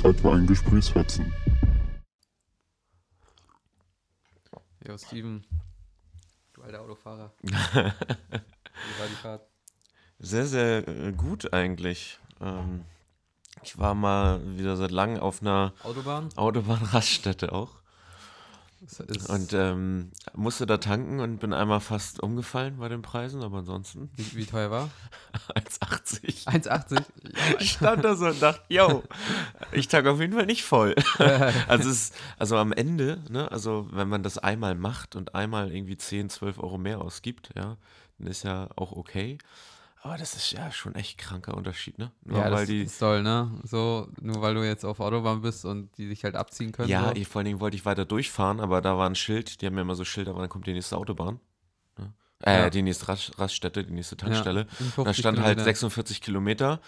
Zeit für einen Gesprächsfetzen. Jo, Steven. Du alter Autofahrer. Wie war die Fahrt? Sehr, sehr äh, gut eigentlich. Ähm, ich war mal wieder seit langem auf einer Autobahn? Autobahnraststätte auch. Und ähm, musste da tanken und bin einmal fast umgefallen bei den Preisen, aber ansonsten wie, wie teuer war? 1,80. 1,80? Ich stand da so und dachte, yo, ich tanke auf jeden Fall nicht voll. also, es also am Ende, ne, also wenn man das einmal macht und einmal irgendwie 10, 12 Euro mehr ausgibt, ja, dann ist ja auch okay. Aber das ist ja schon echt kranker Unterschied, ne? Nur ja, weil das die, ist toll, ne? So, nur weil du jetzt auf Autobahn bist und die sich halt abziehen können. ja, so. ich, vor allen Dingen wollte ich weiter durchfahren, aber da war ein Schild, die haben ja immer so Schilder, aber dann kommt die nächste Autobahn. Ne? Äh, Ja. die nächste Rast, Raststätte, die nächste Tankstelle. in Da 50 stand halt Kilometer. 46 Kilometer.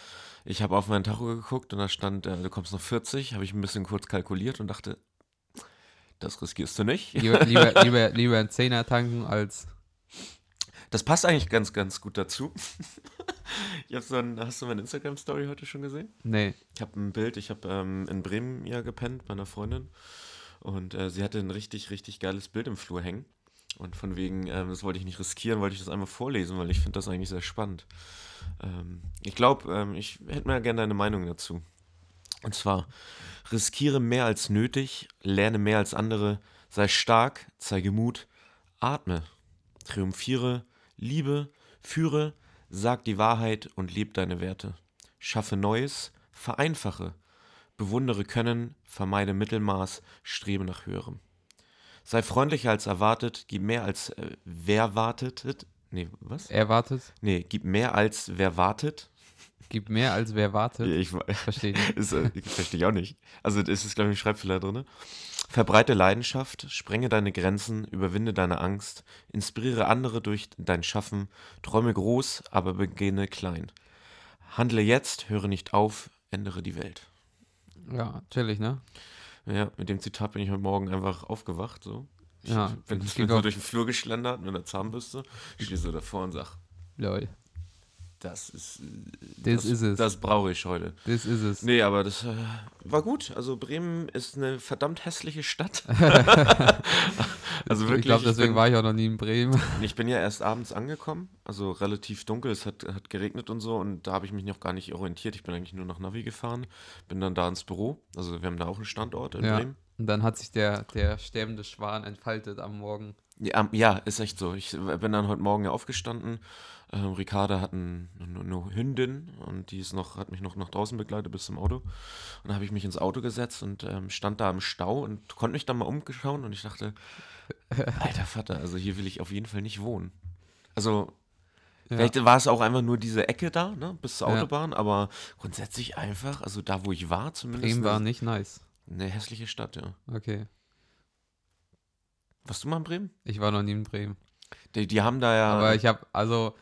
Ich habe auf meinen Tacho geguckt und da stand, äh, du kommst noch 40. Habe ich ein bisschen kurz kalkuliert und dachte, das riskierst du nicht. Lieber, lieber, lieber, lieber einen Zehner tanken als. Das passt eigentlich ganz, ganz gut dazu. Ich hab so ein, hast du meine Instagram-Story heute schon gesehen? Nee. Ich habe ein Bild, ich habe ähm, in Bremen ja gepennt bei einer Freundin und äh, sie hatte ein richtig, richtig geiles Bild im Flur hängen. Und von wegen, ähm, das wollte ich nicht riskieren, wollte ich das einmal vorlesen, weil ich finde das eigentlich sehr spannend. Ähm, ich glaube, ähm, ich hätte mal gerne deine Meinung dazu. Und zwar, riskiere mehr als nötig, lerne mehr als andere, sei stark, zeige Mut, atme, triumphiere, liebe, führe, sag die Wahrheit und leb deine Werte. Schaffe Neues, vereinfache, bewundere Können, vermeide Mittelmaß, strebe nach Höherem. Sei freundlicher als erwartet, gib mehr als äh, wer wartet. Nee, was? Er wartet, Nee, gib mehr als wer wartet. gibt mehr als wer wartet. Ich, Verstehe äh, verstehe ich auch nicht. Also das ist, glaube ich, ein Schreibfehler drin. Verbreite Leidenschaft, sprenge deine Grenzen, überwinde deine Angst, inspiriere andere durch dein Schaffen, träume groß, aber beginne klein. Handle jetzt, höre nicht auf, ändere die Welt. Ja, chillig, ne? Ja, mit dem Zitat bin ich heute Morgen einfach aufgewacht. So. Ich Ja, bin, bin so durch den Flur geschlendert mit einer Zahnbürste, stehe so davor und sag, Lol. Das ist, äh, Das ist es. Das brauche ich heute. Das ist es. Nee, aber das äh, war gut. Also Bremen ist eine verdammt hässliche Stadt. also wirklich. ich glaube, deswegen bin, war ich auch noch nie in Bremen. ich bin ja erst abends angekommen, also relativ dunkel, es hat, hat geregnet und so und da habe ich mich noch gar nicht orientiert. Ich bin eigentlich nur nach Navi gefahren, bin dann da ins Büro. Also wir haben da auch einen Standort in Ja. Bremen. Und dann hat sich der, der sterbende Schwan entfaltet am Morgen. Ja, ja, ist echt so. Ich bin dann heute Morgen ja aufgestanden. Ähm, Ricarda hat ein, eine, Hündin und die ist noch, hat mich noch nach draußen begleitet bis zum Auto. Und dann habe ich mich ins Auto gesetzt und ähm, stand da im Stau und konnte mich dann mal umschauen und ich dachte, alter Vater, also hier will ich auf jeden Fall nicht wohnen. Also Ja. vielleicht war es auch einfach nur diese Ecke da, ne, bis zur Ja. Autobahn, aber grundsätzlich einfach, also da, wo ich war zumindest, Bremen war nicht nice. eine hässliche Stadt, ja. Okay. Warst du mal in Bremen? Ich war noch nie in Bremen. Die, die haben da ja... Aber ich habe, also,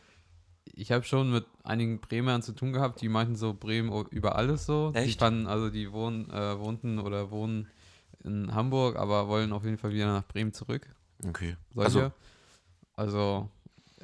ich habe schon mit einigen Bremern zu tun gehabt, die meinten so Bremen über alles so. Die Echt? fanden, also die wohnen, äh, wohnten oder wohnen in Hamburg, aber wollen auf jeden Fall wieder nach Bremen zurück. okay. Solche. Also,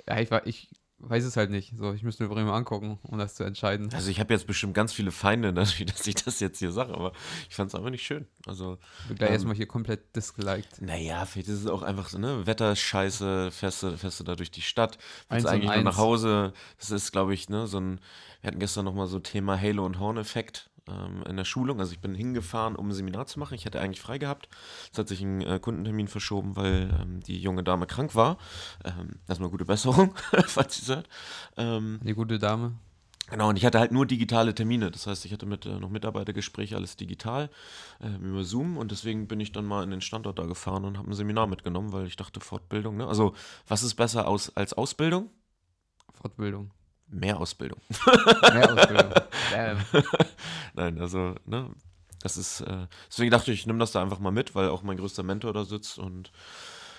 ja, ich, war, ich weiß es halt nicht. So, ich müsste mir Bremen angucken, um das zu entscheiden. Also ich habe jetzt bestimmt ganz viele Feinde, dadurch, dass ich das jetzt hier sage, aber ich fand es einfach nicht schön. Also, Ich bin gleich ähm, erstmal hier komplett disgeliked. naja, vielleicht ist es auch einfach so, ne, Wetter ist scheiße, fährst du, fährst du da durch die Stadt, willst eigentlich nur nach. Hause. Das ist, glaube ich, ne, so ein, wir hatten gestern nochmal so Thema Halo und Horn-Effekt ähm, in der Schulung. Also ich bin hingefahren, um ein Seminar zu machen. Ich hätte eigentlich frei gehabt. Es hat sich ein äh, Kundentermin verschoben, weil ähm, die junge Dame krank war. Ähm, erstmal gute Besserung, falls sie es hört. Ähm, Die gute Dame. Genau, und ich hatte halt nur digitale Termine. Das heißt, ich hatte mit äh, noch Mitarbeitergespräche alles digital ähm, über Zoom und deswegen bin ich dann mal in den Standort da gefahren und habe ein Seminar mitgenommen, weil ich dachte, Fortbildung, ne? Also, was ist besser aus, als Ausbildung? Fortbildung. Mehr Ausbildung. Mehr Ausbildung. Damn. Nein, also, ne? Das ist, äh, deswegen dachte ich, ich nehme das da einfach mal mit, weil auch mein größter Mentor da sitzt und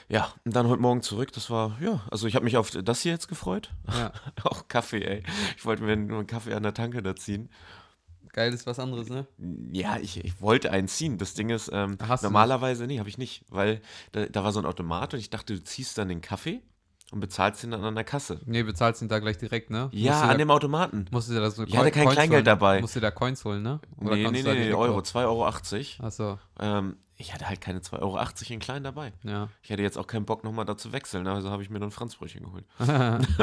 ja, und dann heute Morgen zurück, das war, ja, also ich habe mich auf das hier jetzt gefreut. Ja. Auch Kaffee, ey. Ich wollte mir nur einen Kaffee an der Tanke da ziehen. Geil ist was anderes, ne? Ja, ich, ich wollte einen ziehen. Das Ding ist, ähm, normalerweise, nee, habe ich nicht, weil da, da war so ein Automat und ich dachte, du ziehst dann den Kaffee und bezahlst ihn dann an der Kasse. Nee, bezahlst ihn da gleich direkt, ne? Ja, an da, dem Automaten. musst du dir da so Ich hatte kein Kleingeld holen? dabei. Musst du da Coins holen, ne? Nee, nee, da nee, direkt Euro, auch- 2,80 Euro. Achso, Ähm, ich hatte halt keine 2,80 Euro in klein dabei. ja. Ich hätte jetzt auch keinen Bock, nochmal da zu wechseln, ne? also habe ich mir dann Franzbrötchen geholt. ist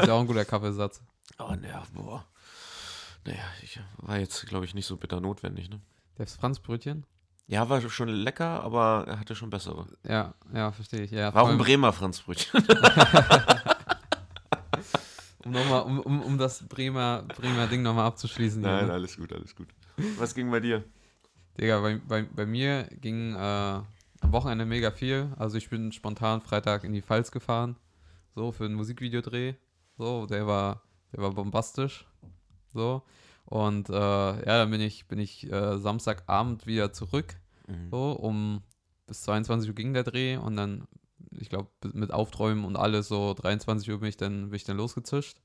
ja auch ein guter Kaffeesatz. Aber naja, boah. Naja, ich war jetzt, glaube ich, nicht so bitter notwendig, ne? Das Franzbrötchen? Ja, war schon lecker, aber er hatte schon bessere. Ja, ja, verstehe ich. Ja, War auch vor ein allem, Bremer Franzbrötchen. um, noch mal, um, um, um das Bremer, Bremer Ding nochmal abzuschließen. hier, Nein, ne? alles gut, alles gut. Was ging bei dir? Digga, bei, bei, bei mir ging äh, am Wochenende mega viel. Also ich bin spontan Freitag in die Pfalz gefahren. So, für einen Musikvideodreh. So, der war, der war bombastisch. So. Und äh, ja, dann bin ich, bin ich äh, Samstagabend wieder zurück. Mhm. So, um bis 22 Uhr ging der Dreh und dann, ich glaube, mit Aufträumen und alles, so 23 Uhr bin ich dann, bin ich dann losgezischt.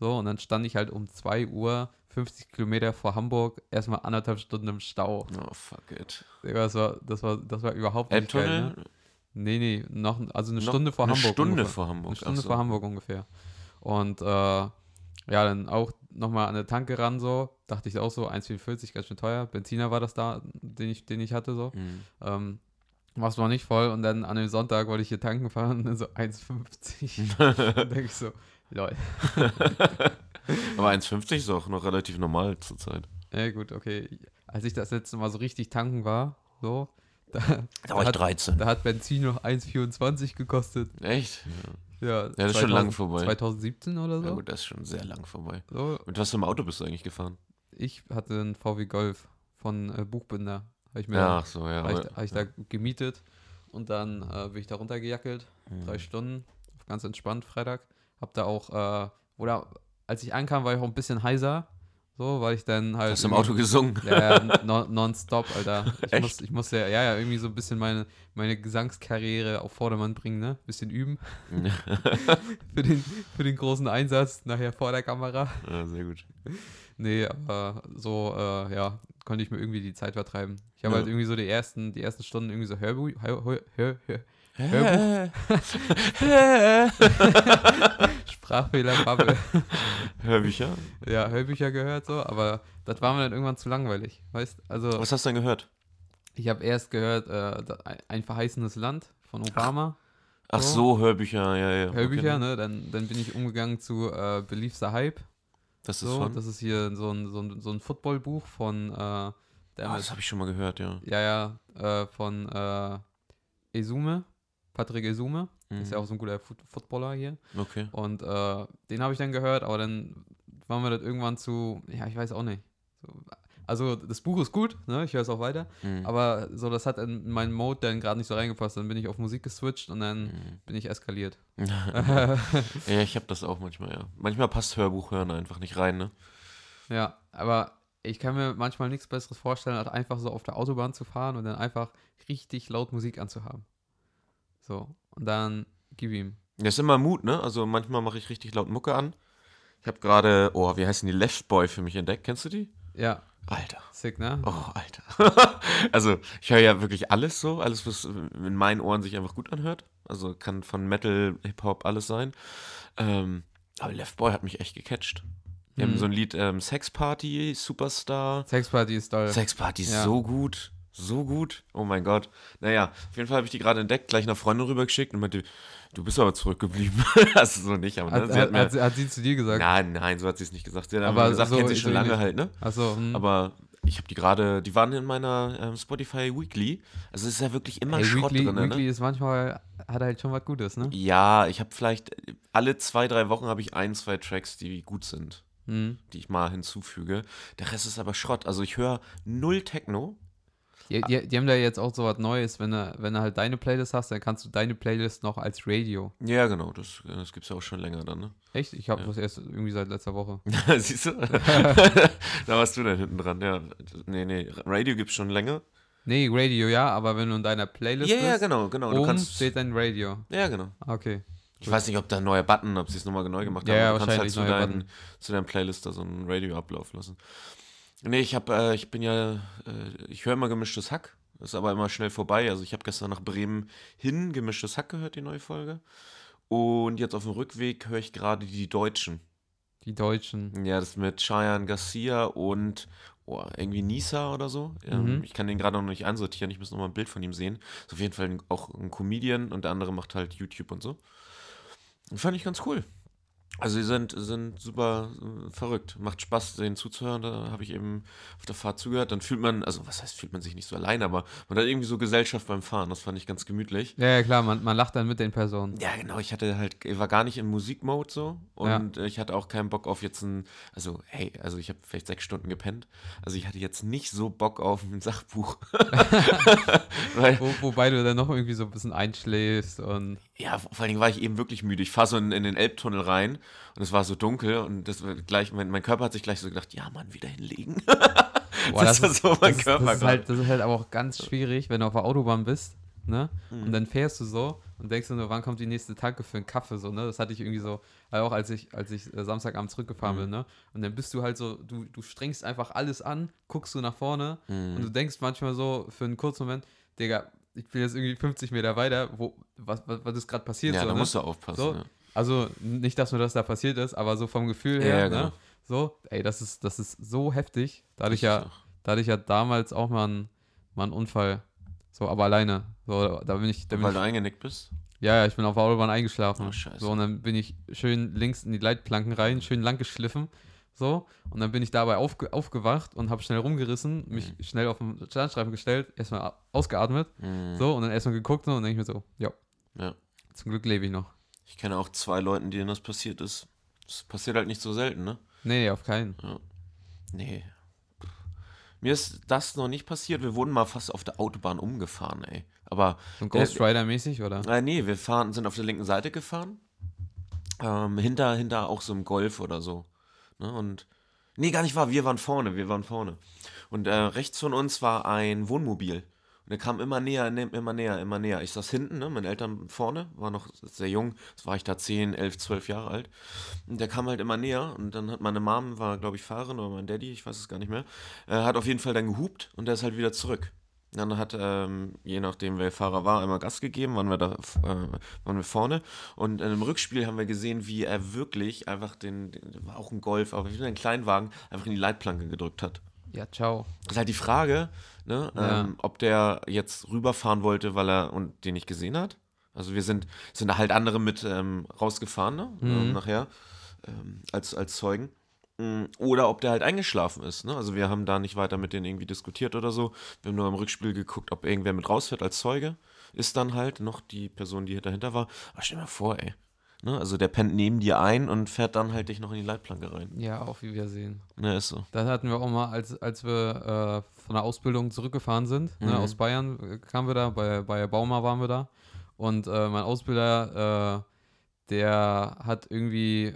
So, und dann stand ich halt um 2 Uhr 50 Kilometer vor Hamburg erstmal anderthalb Stunden im Stau. Oh, fuck it. Das war, das war, das war überhaupt nicht geil, Elbtunnel? ne? Nee, nee, noch, also eine Noch Stunde vor eine Hamburg. Stunde ungefähr. vor Hamburg. Eine Stunde so. vor Hamburg ungefähr. Und äh, ja, dann auch nochmal an der Tanke ran, so. Dachte ich auch so, 1,44, ganz schön teuer. Benziner war das da, den ich, den ich hatte, so. Mhm. Ähm, war's noch nicht voll und dann an dem Sonntag wollte ich hier tanken fahren und dann so 1,50. dann denke ich so, lol. Aber 1,50 ist auch noch relativ normal zurzeit. Ja, gut, okay. Als ich das letzte Mal so richtig tanken war, so, da, Da war ich hat, 13. da hat Benzin noch 1,24 gekostet. Echt? Ja, das ist schon lang vorbei. 2017 oder Ja. so. ja gut, das ist schon sehr lang vorbei. so. Mit was für einem Auto bist du eigentlich gefahren? Ich hatte einen VW Golf von äh, Buchbinder. Habe ich mir Ja, so, ja. hab ich, hab ich da gemietet und dann äh, bin ich da runtergejackelt. Mhm. Drei Stunden, ganz entspannt Freitag. Hab da auch, äh, oder als ich ankam, war ich auch ein bisschen heiser. So, weil ich dann halt. Hast du im irgendwie- Auto gesungen? Ja, non, nonstop, Alter. Ich, Echt? muss, ich musste ja, ja, ja, irgendwie so ein bisschen meine, meine Gesangskarriere auf Vordermann bringen, ne? Bisschen üben. für, den, für den großen Einsatz nachher vor der Kamera. ja, sehr gut. Nee, aber so, äh, ja, konnte ich mir irgendwie die Zeit vertreiben. Ich habe Ja. halt irgendwie so die ersten, die ersten Stunden irgendwie so Hörbuch, Hör, Hör, Hör, Hör, Sprachfehler, Bubble. Hörbücher? ja, Hörbücher gehört so, aber das war mir dann irgendwann zu langweilig, weißt? Also, Was hast du denn gehört? ich habe erst gehört, äh, ein verheißenes Land von Obama. Ach So. so, Hörbücher, ja, ja. Hörbücher, okay. ne? Dann, dann bin ich umgegangen zu äh, Believe the Hype. Das ist So, von? das ist hier so ein, so ein, so ein Footballbuch von, äh, der Ah, mit das habe ich schon mal gehört, ja. Ja, ja, äh, von äh, Esume, Patrick Esume, ist ja Mhm. auch so ein guter Foot Footballer hier. Okay. Und äh, den habe ich dann gehört, aber dann war mir das irgendwann zu, ja, ich weiß auch nicht. So, also das Buch ist gut, ne? ich höre es auch weiter, Mhm. aber so, das hat in meinen Mode dann gerade nicht so reingepasst. Dann bin ich auf Musik geswitcht und dann Mhm. bin ich eskaliert. ja, ich habe das auch manchmal, ja. Manchmal passt Hörbuch hören einfach nicht rein, ne? ja, aber ich kann mir manchmal nichts Besseres vorstellen, als einfach so auf der Autobahn zu fahren und dann einfach richtig laut Musik anzuhaben. So, und dann gib ihm. Das ist immer Mut, ne? Also manchmal mache ich richtig laut Mucke an. Ich habe gerade, oh, wie heißen die Left Boy für mich entdeckt? Kennst du die? Ja, Alter. sick, ne? Oh, Alter. also, ich höre ja wirklich alles so, alles, was in meinen Ohren sich einfach gut anhört. Also kann von Metal, Hip-Hop alles sein. Ähm, aber Left Boy hat mich echt gecatcht. Die haben Mhm. so ein Lied, ähm, Sex Party, Superstar. Sexparty ist toll. Sex Party ist Ja. so gut. So gut. Oh mein Gott. Naja, auf jeden Fall habe ich die gerade entdeckt, gleich einer Freundin rübergeschickt und meinte, du bist aber zurückgeblieben. also so nicht, aber ne? Hat, sie hat mir, hat, sie- hat sie zu dir gesagt? nein, nein, so hat sie es nicht gesagt. Sie hat Aber gesagt, so- kennt sie schon lange ähnlich. halt, ne? Achso, hm. Aber ich habe die gerade, die waren in meiner ähm, Spotify Weekly. Also es ist ja wirklich immer Ey, Schrott Weekly, drin, Weekly ne? ist manchmal, hat halt schon was Gutes, ne? Ja, ich habe vielleicht alle zwei, drei Wochen habe ich ein, zwei Tracks, die gut sind, Hm. die ich mal hinzufüge. Der Rest ist aber Schrott. Also ich höre null Techno. Die, die, die haben da jetzt auch so was Neues, wenn du, wenn du halt deine Playlist hast, dann kannst du deine Playlist noch als Radio. Ja, genau, das, das gibt es ja auch schon länger dann, ne? Echt? Ich habe Ja. das erst irgendwie seit letzter Woche. Siehst du? da warst du dann hinten dran, ja. Nee, nee, Radio gibt es schon länger. Nee, Radio, ja, aber wenn du in deiner Playlist Ja, ja, bist, genau, genau. Du oben kannst, steht dein Radio. ja, genau. Ah, Okay. Ich weiß nicht, ob da ein neuer Button, ob sie es nochmal neu gemacht Ja, haben. ja, aber du kannst halt zu, neuer deinen, zu deinem Playlist da so ein Radio ablaufen lassen. Nee, ich habe, äh, ich bin ja, äh, ich höre immer gemischtes Hack. Ist aber immer schnell vorbei. Also ich habe gestern nach Bremen hin gemischtes Hack gehört, die neue Folge. Und jetzt auf dem Rückweg höre ich gerade die Deutschen. Die Deutschen. Ja, das mit Cheyenne Garcia und oh, irgendwie Nisa oder so. Ähm, Mhm. Ich kann den gerade noch nicht einsortieren. Ich muss noch mal ein Bild von ihm sehen. Ist auf jeden Fall auch ein Comedian und der andere macht halt YouTube und so. Und fand ich ganz cool. Also, sie sind, sind super äh, verrückt. Macht Spaß, denen zuzuhören. Da habe ich eben auf der Fahrt zugehört. Dann fühlt man, also, was heißt, fühlt man sich nicht so allein, aber man hat irgendwie so Gesellschaft beim Fahren. Das fand ich ganz gemütlich. Ja, ja, klar, man, man lacht dann mit den Personen. Ja, genau, ich hatte halt, ich war gar nicht in Musikmode so und äh, ich hatte auch keinen Bock auf jetzt ein, also hey, also ich habe vielleicht sechs Stunden gepennt, also ich hatte jetzt nicht so Bock auf ein Sachbuch. Weil, Wo, wobei du dann noch irgendwie so ein bisschen einschläfst und. ja, vor allen Dingen war ich eben wirklich müde. Ich fahre so in, in den Elbtunnel rein und es war so dunkel und das gleich, mein, mein Körper hat sich gleich so gedacht, ja Mann, wieder hinlegen. Boah, Das ist so mein das, Körper Das ist, halt, das ist halt aber auch ganz schwierig, wenn du auf der Autobahn bist, ne? Mhm. Und dann fährst du so und denkst nur, wann kommt die nächste Tanke für einen Kaffee, so, ne? Das hatte ich irgendwie so, äh, auch als ich, als ich äh, Samstagabend zurückgefahren Mhm. bin, ne? Und dann bist du halt so, du, du strengst einfach alles an, guckst du nach vorne Mhm. und du denkst manchmal so für einen kurzen Moment, Digga, ich bin jetzt irgendwie 50 Meter weiter, wo, was, was, was ist gerade passiert? ja, so, da ne? musst du aufpassen. So, ja. Also nicht, dass nur das da passiert ist, aber so vom Gefühl her, ja, ne? genau. So, ey, das ist, das ist so heftig. Da hatte ich ja, da hatte ich ja damals auch mal einen, mal einen Unfall. So, aber alleine. So, da bin ich, da bin Weil ich du eingenickt bist? ja, ja, ich bin auf der Autobahn eingeschlafen. Oh, scheiße. So, und dann bin ich schön links in die Leitplanken rein, schön lang geschliffen. So, und dann bin ich dabei aufge aufgewacht und habe schnell rumgerissen, mich Mhm. schnell auf den Standstreifen gestellt, erstmal ausgeatmet, Mhm. so, und dann erstmal geguckt und denke ich mir so, ja, Ja. zum Glück lebe ich noch. Ich kenne auch zwei Leuten, denen das passiert ist. Das passiert halt nicht so selten, ne? Nee, auf keinen. Nee. Mir ist das noch nicht passiert. Wir wurden mal fast auf der Autobahn umgefahren, ey. Aber, So Ghost Rider-mäßig, oder? äh, nee, wir fahren, sind auf der linken Seite gefahren. Ähm, hinter, hinter auch so einem Golf oder so. Ne? Und, nee, gar nicht wahr. Wir waren vorne, wir waren vorne. Und äh, rechts von uns war ein Wohnmobil. Und der kam immer näher, immer näher, immer näher. Ich saß hinten, ne, meine Eltern vorne, war noch sehr jung. Das war ich da 10, 11, 12 Jahre alt. Und der kam halt immer näher. Und dann hat meine Mom, war glaube ich Fahrerin oder mein Daddy, ich weiß es gar nicht mehr, äh, hat auf jeden Fall dann gehupt und der ist halt wieder zurück. Dann hat, ähm, je nachdem wer Fahrer war, einmal Gas gegeben, waren wir da, äh, waren wir vorne. Und im Rückspiel haben wir gesehen, wie er wirklich einfach den, den war auch ein Golf, aber wieder einen Kleinwagen, einfach in die Leitplanke gedrückt hat. Ja, ciao. Das ist halt die Frage, ne, Ja. ähm, ob der jetzt rüberfahren wollte, weil er und den nicht gesehen hat. Also wir sind, sind da halt andere mit ähm, rausgefahren, ne? Mhm. Ähm, nachher, ähm, als, als Zeugen. Mm, Oder ob der halt eingeschlafen ist. Ne? Also wir haben da nicht weiter mit denen irgendwie diskutiert oder so. Wir haben nur im Rückspiel geguckt, ob irgendwer mit rausfährt als Zeuge. Ist dann halt noch die Person, die dahinter war. Aber stell dir mal vor, ey. Ne? Also der pennt neben dir ein und fährt dann halt dich noch in die Leitplanke rein. Ja, auch wie wir sehen. Ne, ist so. Das hatten wir auch mal, als, als wir äh, von der Ausbildung zurückgefahren sind. Ne, Mhm. aus Bayern äh, kamen wir da, bei, bei Bauma waren wir da. Und äh, mein Ausbilder, äh, der hat irgendwie,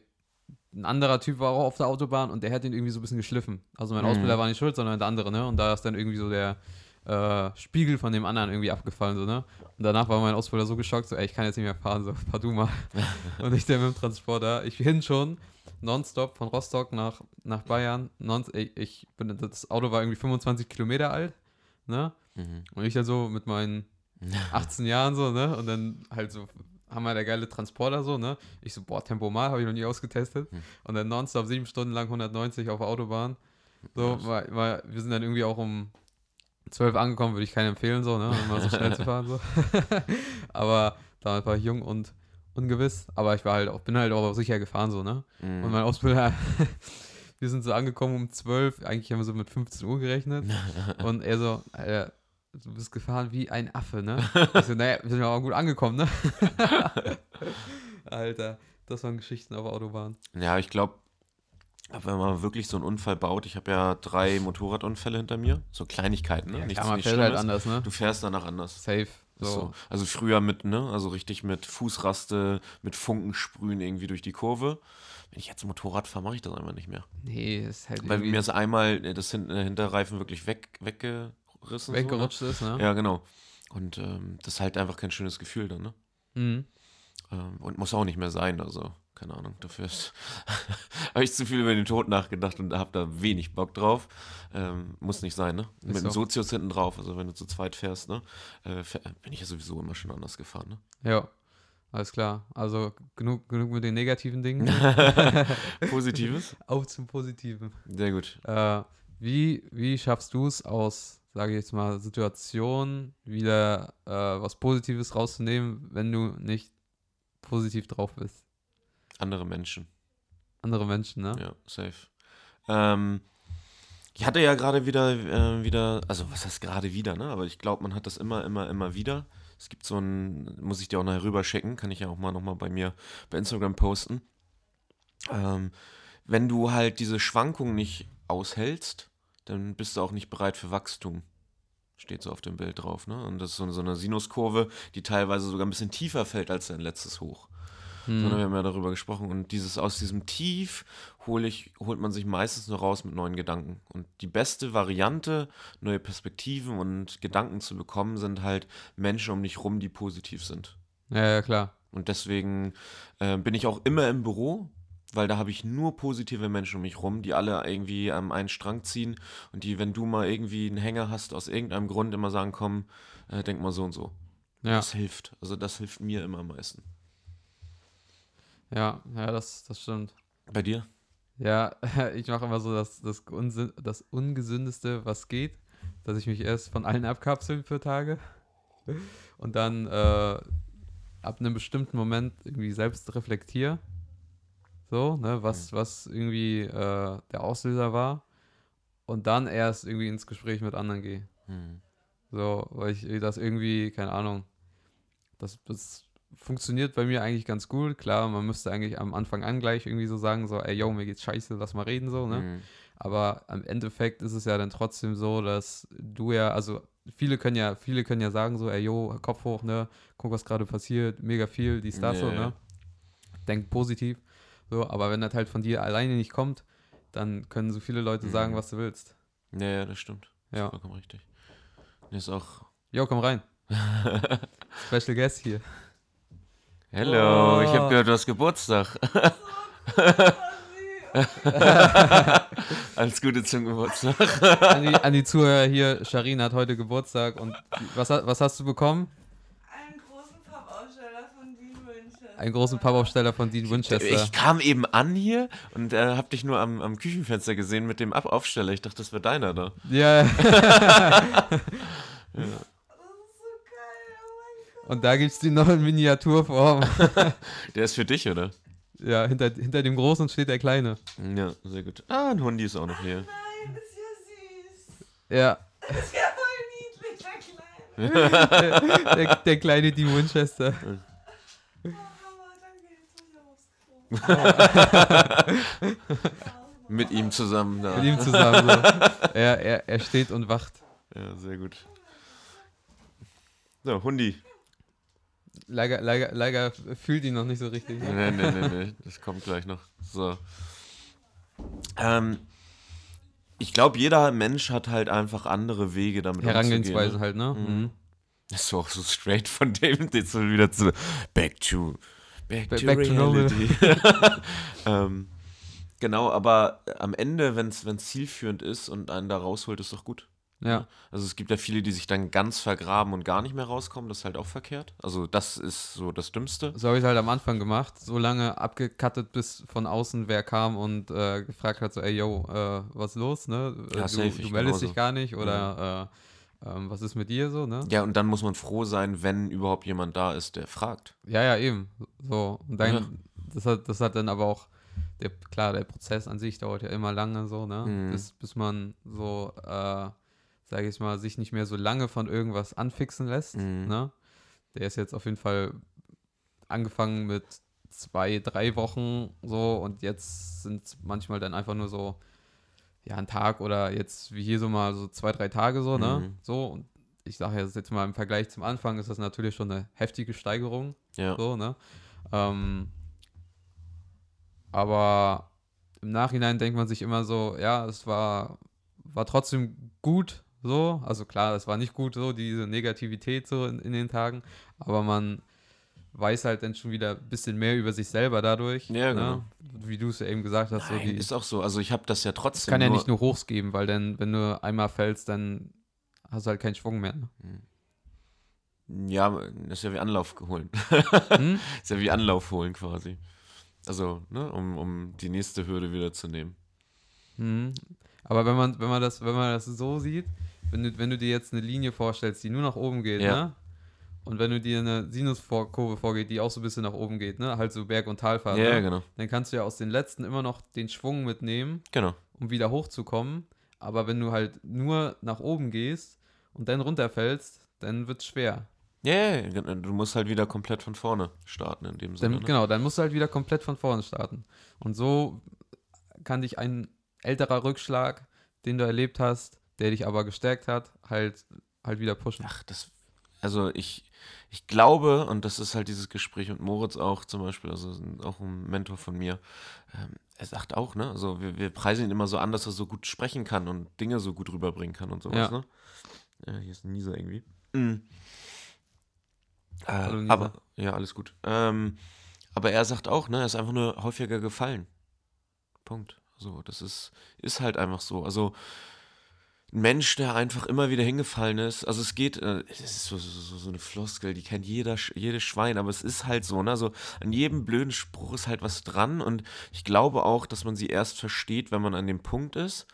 ein anderer Typ war auch auf der Autobahn und der hat ihn irgendwie so ein bisschen geschliffen. Also mein Mhm. Ausbilder war nicht schuld, sondern der andere, ne? Und da ist dann irgendwie so der äh, Spiegel von dem anderen irgendwie abgefallen, so, ne? Und danach war mein Ausbilder so geschockt, so, ey, ich kann jetzt nicht mehr fahren, so, fahr du mal. und ich der mit dem Transporter. Ich bin schon nonstop von Rostock nach, nach Bayern. Non, ich, ich bin, das Auto war irgendwie 25 Kilometer alt, ne? Mhm. Und ich dann so mit meinen 18 Jahren so, ne? Und dann halt so, haben wir der geile Transporter so, ne? Ich so, boah, Tempomal habe ich noch nie ausgetestet. Hm. Und dann nonstop sieben Stunden lang 190 auf der Autobahn. So, weil, weil wir sind dann irgendwie auch um 12 angekommen, würde ich keinen empfehlen, so, ne? Immer so schnell zu fahren, so. Aber damals war ich jung und ungewiss. Aber ich war halt auch, bin halt auch sicher gefahren, so, ne? Mhm. Und mein Ausbilder, wir sind so angekommen um 12, eigentlich haben wir so mit 15 Uhr gerechnet. Und er so, Alter, du bist gefahren wie ein Affe, ne? Ich so, naja, wir sind ja auch gut angekommen, ne? Alter, das waren Geschichten auf Autobahn. Ja, ich glaube, wenn man wirklich so einen Unfall baut, ich habe ja drei Motorradunfälle hinter mir, so Kleinigkeiten, ne? Ja, Nichts, klar, man fährt halt anders, ne? Du fährst danach anders. Safe. Ist So. So. Also früher mit, ne, also richtig mit Fußraste, mit Funkensprühen irgendwie durch die Kurve. Wenn ich jetzt Motorrad fahre, mache ich das einfach nicht mehr. Nee, ist halt Weil mir ist einmal äh, das Hin äh, Hinterreifen wirklich weg, weggerissen. weggerutscht ist, So, ne? ne? Ja, genau. Und ähm, das ist halt einfach kein schönes Gefühl dann, ne? Mhm. Ähm, und muss auch nicht mehr sein, also keine Ahnung. Dafür habe ich zu viel über den Tod nachgedacht und habe da wenig Bock drauf. Ähm, muss nicht sein, ne? Mit dem Sozius hinten drauf, also wenn du zu zweit fährst, ne? Äh, bin ich ja sowieso immer schon anders gefahren, ne? Ja. Alles klar. Also genug, genug mit den negativen Dingen. Positives? Auf zum Positiven. Sehr gut. Äh, wie, wie schaffst du es aus, sage ich jetzt mal, Situationen wieder äh, was Positives rauszunehmen, wenn du nicht positiv drauf bist? Andere Menschen. Andere Menschen, ne? Ja, safe. Ähm, ich hatte ja gerade wieder, äh, wieder, also was heißt gerade wieder, ne? Aber ich glaube, man hat das immer, immer, immer wieder. Es gibt so ein, muss ich dir auch nachher rüber schicken, kann ich ja auch mal nochmal bei mir bei Instagram posten. Ähm, wenn du halt diese Schwankungen nicht aushältst, dann bist du auch nicht bereit für Wachstum. Steht so auf dem Bild drauf, ne? Und das ist so eine Sinuskurve, die teilweise sogar ein bisschen tiefer fällt als dein letztes Hoch. Hm. Sondern wir haben ja darüber gesprochen. Und dieses aus diesem Tief hol ich, holt man sich meistens nur raus mit neuen Gedanken. Und die beste Variante, neue Perspektiven und Gedanken zu bekommen, sind halt Menschen um dich rum, die positiv sind. Ja, ja, klar. Und deswegen äh, bin ich auch immer im Büro, weil da habe ich nur positive Menschen um mich rum, die alle irgendwie am einen Strang ziehen und die, wenn du mal irgendwie einen Hänger hast, aus irgendeinem Grund immer sagen, komm, äh, denk mal so und so. Ja, Das hilft. Also das hilft mir immer am meisten. Ja, ja, das, das stimmt. Bei dir? Ja, ich mache immer so das, das, Unsinn, das Ungesündeste, was geht, dass ich mich erst von allen abkapseln für Tage und dann äh, ab einem bestimmten Moment irgendwie selbst reflektiere. So, ne, was, was irgendwie äh, der Auslöser war. Und dann erst irgendwie ins Gespräch mit anderen gehe. Hm. So, weil ich das irgendwie, keine Ahnung, das, das funktioniert bei mir eigentlich ganz gut. Klar, man müsste eigentlich am Anfang an gleich irgendwie so sagen, so, ey, yo, mir geht's scheiße, lass mal reden, so, ne? Hm. Aber im Endeffekt ist es ja dann trotzdem so, dass du ja, also viele können ja, viele können ja sagen, so, ey, yo, Kopf hoch, ne? Guck, was gerade passiert, mega viel, dies, das, so, Ja, ja. ne? Denk positiv. So, aber wenn das halt von dir alleine nicht kommt, dann können so viele Leute sagen, Mhm. was du willst. Ja, ja, das stimmt. Das Ja. ist vollkommen richtig. Ist auch. Jo, komm rein. Special Guest hier. Hello, ich Oh. habe gehört, du hast Geburtstag. Alles Gute zum Geburtstag. An die, an die Zuhörer hier, Sharin hat heute Geburtstag und was, was hast du bekommen? Einen großen Pappaufsteller von Dean Winchester. Einen großen Pappaufsteller von Dean Winchester. Ich kam eben an hier und äh, hab dich nur am, am Küchenfenster gesehen mit dem Ab Aufsteller. Ich dachte, das wäre deiner da. Ja, Das ist so geil, oh mein Gott. Und da gibt es die noch in Miniaturform. Der ist für dich, oder? Ja, hinter, hinter dem Großen steht der Kleine. Ja, sehr gut. Ah, ein Hundi ist auch noch hier. Nein, ist ja süß. Ja, Das ist ja voll niedlich, der Kleine. der, der kleine Dean Winchester. Oh, Hammer, danke. Mit ihm zusammen da. Mit ihm zusammen. So. Er, er, er steht und wacht. Ja, sehr gut. So, Hundi. Leider, leider, leider fühlt ihn noch nicht so richtig. Ne? Nee, nee, nee, nee, das kommt gleich noch. So. Ähm, ich glaube, jeder Mensch hat halt einfach andere Wege damit Herangehensweise umzugehen, halt, ne? Mhm. Mhm. Das ist auch so straight von dem, jetzt wieder zu Back to Back, Ba- to back to Reality. ähm, genau, aber am Ende, wenn es zielführend ist und einen da rausholt, ist doch gut. Ja. Also es gibt ja viele, die sich dann ganz vergraben und gar nicht mehr rauskommen. Das ist halt auch verkehrt. Also das ist so das Dümmste. So habe ich es halt am Anfang gemacht. So lange abgekattet, bis von außen wer kam und äh, gefragt hat, so, ey, yo, äh, was ist los, ne? Äh, Ja, du, safe, du meldest dich gar nicht oder äh, ähm, was ist mit dir so, ne? Ja, und dann muss man froh sein, wenn überhaupt jemand da ist, der fragt. Ja, ja, eben. So. Und dann, Ja. das, hat, das hat dann aber auch, der, klar, der Prozess an sich dauert ja immer lange so, ne? Mhm. Bis, bis man so, äh, sage ich mal, sich nicht mehr so lange von irgendwas anfixen lässt, Mhm. ne? Der ist jetzt auf jeden Fall angefangen mit zwei, drei Wochen so und jetzt sind es manchmal dann einfach nur so, ja, ein Tag oder jetzt wie hier so mal so zwei, drei Tage so, ne? Mhm. So und ich sage jetzt, jetzt mal im Vergleich zum Anfang ist das natürlich schon eine heftige Steigerung, Ja. so, ne? Ähm, aber im Nachhinein denkt man sich immer so, ja, es war, war trotzdem gut, so. Also klar, es war nicht gut, so, diese Negativität so in, in den Tagen, aber man weiß halt dann schon wieder ein bisschen mehr über sich selber dadurch. Ja, ne? genau. Wie du es ja eben gesagt hast, so Nein, die, ist auch so. Also ich habe das ja es trotzdem kann ja nicht nur Hochs geben, weil dann, wenn du einmal fällst, dann hast du halt keinen Schwung mehr. Ne? Ja, das ist ja wie Anlauf holen. Hm? ist ja wie Anlauf holen quasi. Also, ne, um, um die nächste Hürde wieder zu nehmen. Mhm. Aber wenn man, wenn man das, wenn man das so sieht, wenn du, wenn du dir jetzt eine Linie vorstellst, die nur nach oben geht, Ja. ne? Und wenn du dir eine Sinuskurve vorgeht, die auch so ein bisschen nach oben geht, ne? Halt so Berg- und Talfahrt, Ja, ne? genau. Dann kannst du ja aus den letzten immer noch den Schwung mitnehmen, Genau. um wieder hochzukommen. Aber wenn du halt nur nach oben gehst und dann runterfällst, dann wird's schwer. Ja, ja, genau. du musst halt wieder komplett von vorne starten in dem Sinne. Dann, ne? Genau, dann musst du halt wieder komplett von vorne starten. Und so kann dich ein älterer Rückschlag, den du erlebt hast, der dich aber gestärkt hat, halt, halt wieder pushen. Ach, das, also ich, ich glaube, und das ist halt dieses Gespräch mit Moritz auch zum Beispiel, also auch ein Mentor von mir, ähm, er sagt auch, ne, also wir, wir preisen ihn immer so an, dass er so gut sprechen kann und Dinge so gut rüberbringen kann und sowas, Ja. ne? Ja, hier ist ein Nieser irgendwie. Mhm. Äh, Hallo, Nieser. aber, ja, alles gut. Ähm, aber er sagt auch, ne, er ist einfach nur häufiger gefallen. Punkt. So, das ist, ist halt einfach so. Also, ein Mensch, der einfach immer wieder hingefallen ist. Also es geht, äh, es ist so, so, so, so eine Floskel, die kennt jeder, jedes Schwein, aber es ist halt so, ne? Also an jedem blöden Spruch ist halt was dran und ich glaube auch, dass man sie erst versteht, wenn man an dem Punkt ist,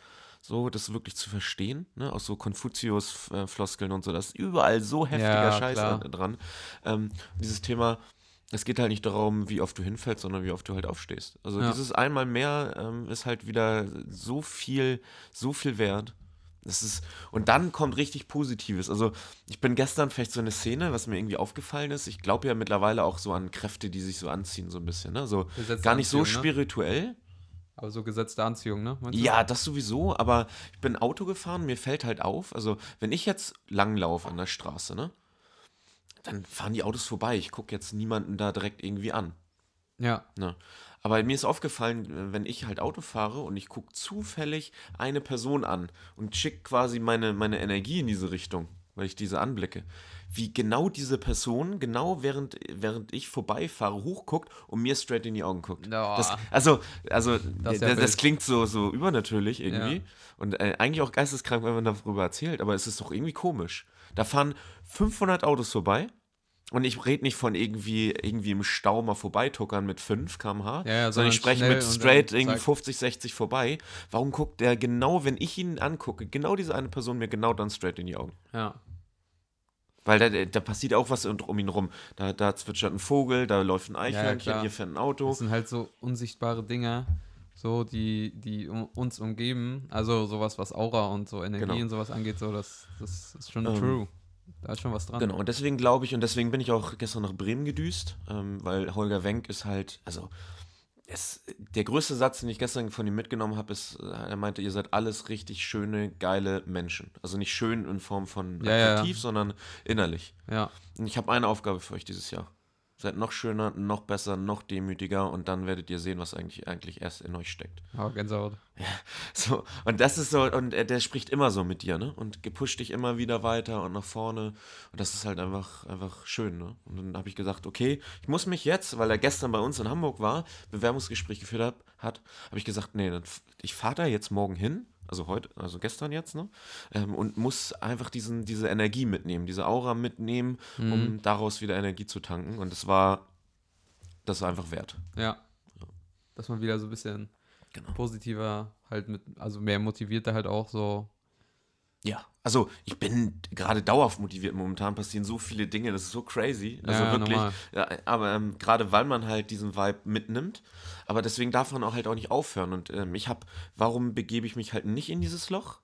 so das wirklich zu verstehen, ne? Aus so Konfuzius-Floskeln und so, das ist überall so heftiger Ja, Scheiß klar. an- dran. Ähm, dieses Thema, es geht halt nicht darum, wie oft du hinfällst, sondern wie oft du halt aufstehst. Also Ja. dieses einmal mehr ähm, ist halt wieder so viel, so viel wert. Das ist, und dann kommt richtig Positives. Also, ich bin gestern vielleicht so eine Szene, was mir irgendwie aufgefallen ist. Ich glaube ja mittlerweile auch so an Kräfte, die sich so anziehen, so ein bisschen. Ne? So gar nicht so Anziehung, ne? spirituell. Aber so gesetzte Anziehung, ne? Ja, das sowieso, aber ich bin Auto gefahren, mir fällt halt auf, also wenn ich jetzt langlaufe an der Straße, ne, dann fahren die Autos vorbei. Ich gucke jetzt niemanden da direkt irgendwie an. Ja. Ne? Aber mir ist aufgefallen, äh, wenn ich halt Auto fahre und ich gucke zufällig eine Person an und schicke quasi meine, meine Energie in diese Richtung, weil ich diese anblicke, wie genau diese Person, genau während, während ich vorbeifahre, hochguckt und mir straight in die Augen guckt. Boah. Das, also, also Das ja das klingt so, so übernatürlich irgendwie Ja. und äh, eigentlich auch geisteskrank, wenn man darüber erzählt, aber es ist doch irgendwie komisch. Da fahren 500 Autos vorbei und ich rede nicht von irgendwie, irgendwie im Stau mal vorbeituckern mit 5 km/h, Ja, ja, sondern ich spreche mit straight irgendwie zack. 50, 60 vorbei. Warum guckt der genau, wenn ich ihn angucke, genau diese eine Person mir genau dann straight in die Augen? Ja. Weil da, da passiert auch was um um ihn rum. Da, da zwitschert ein Vogel, da läuft ein Eichhörnchen, klar. hier fährt ein Auto. Das sind halt so unsichtbare Dinge, so die, die um, uns umgeben. Also sowas, was Aura und so Energie Genau. und sowas angeht, so das, das ist schon Ähm, true. Da ist schon was dran. Genau, und deswegen glaube ich, und deswegen bin ich auch gestern nach Bremen gedüst, ähm, weil Holger Wenk ist halt, also es, der größte Satz, den ich gestern von ihm mitgenommen habe, ist, äh, er meinte, ihr seid alles richtig schöne, geile Menschen. Also nicht schön in Form von Ja, ja, ja. sondern innerlich. Ja. Und ich habe eine Aufgabe für euch dieses Jahr. Seid noch schöner, noch besser, noch demütiger und dann werdet ihr sehen, was eigentlich, eigentlich erst in euch steckt. Aber Gänsehaut. So, und das ist so, und er, der spricht immer so mit dir, ne? Und gepusht dich immer wieder weiter und nach vorne. Und das ist halt einfach, einfach schön, ne? Und dann habe ich gesagt, okay, ich muss mich jetzt, weil er gestern bei uns in Hamburg war, Bewerbungsgespräch geführt hab, hat, habe ich gesagt, nee, ich fahre da jetzt morgen hin, also heute, also gestern jetzt, ne? Ähm, und muss einfach diesen, diese Energie mitnehmen, diese Aura mitnehmen, Mhm. um daraus wieder Energie zu tanken. Und das war, das war einfach wert. Ja. Dass man wieder so ein bisschen Genau. positiver halt mit, also mehr motivierter halt auch so. Ja, also ich bin gerade dauerhaft motiviert. Momentan passieren so viele Dinge, das ist so crazy. Also Ja, wirklich. Ja, aber ähm, gerade weil man halt diesen Vibe mitnimmt. Aber deswegen darf man auch halt auch nicht aufhören. Und ähm, ich habe, warum begebe ich mich halt nicht in dieses Loch?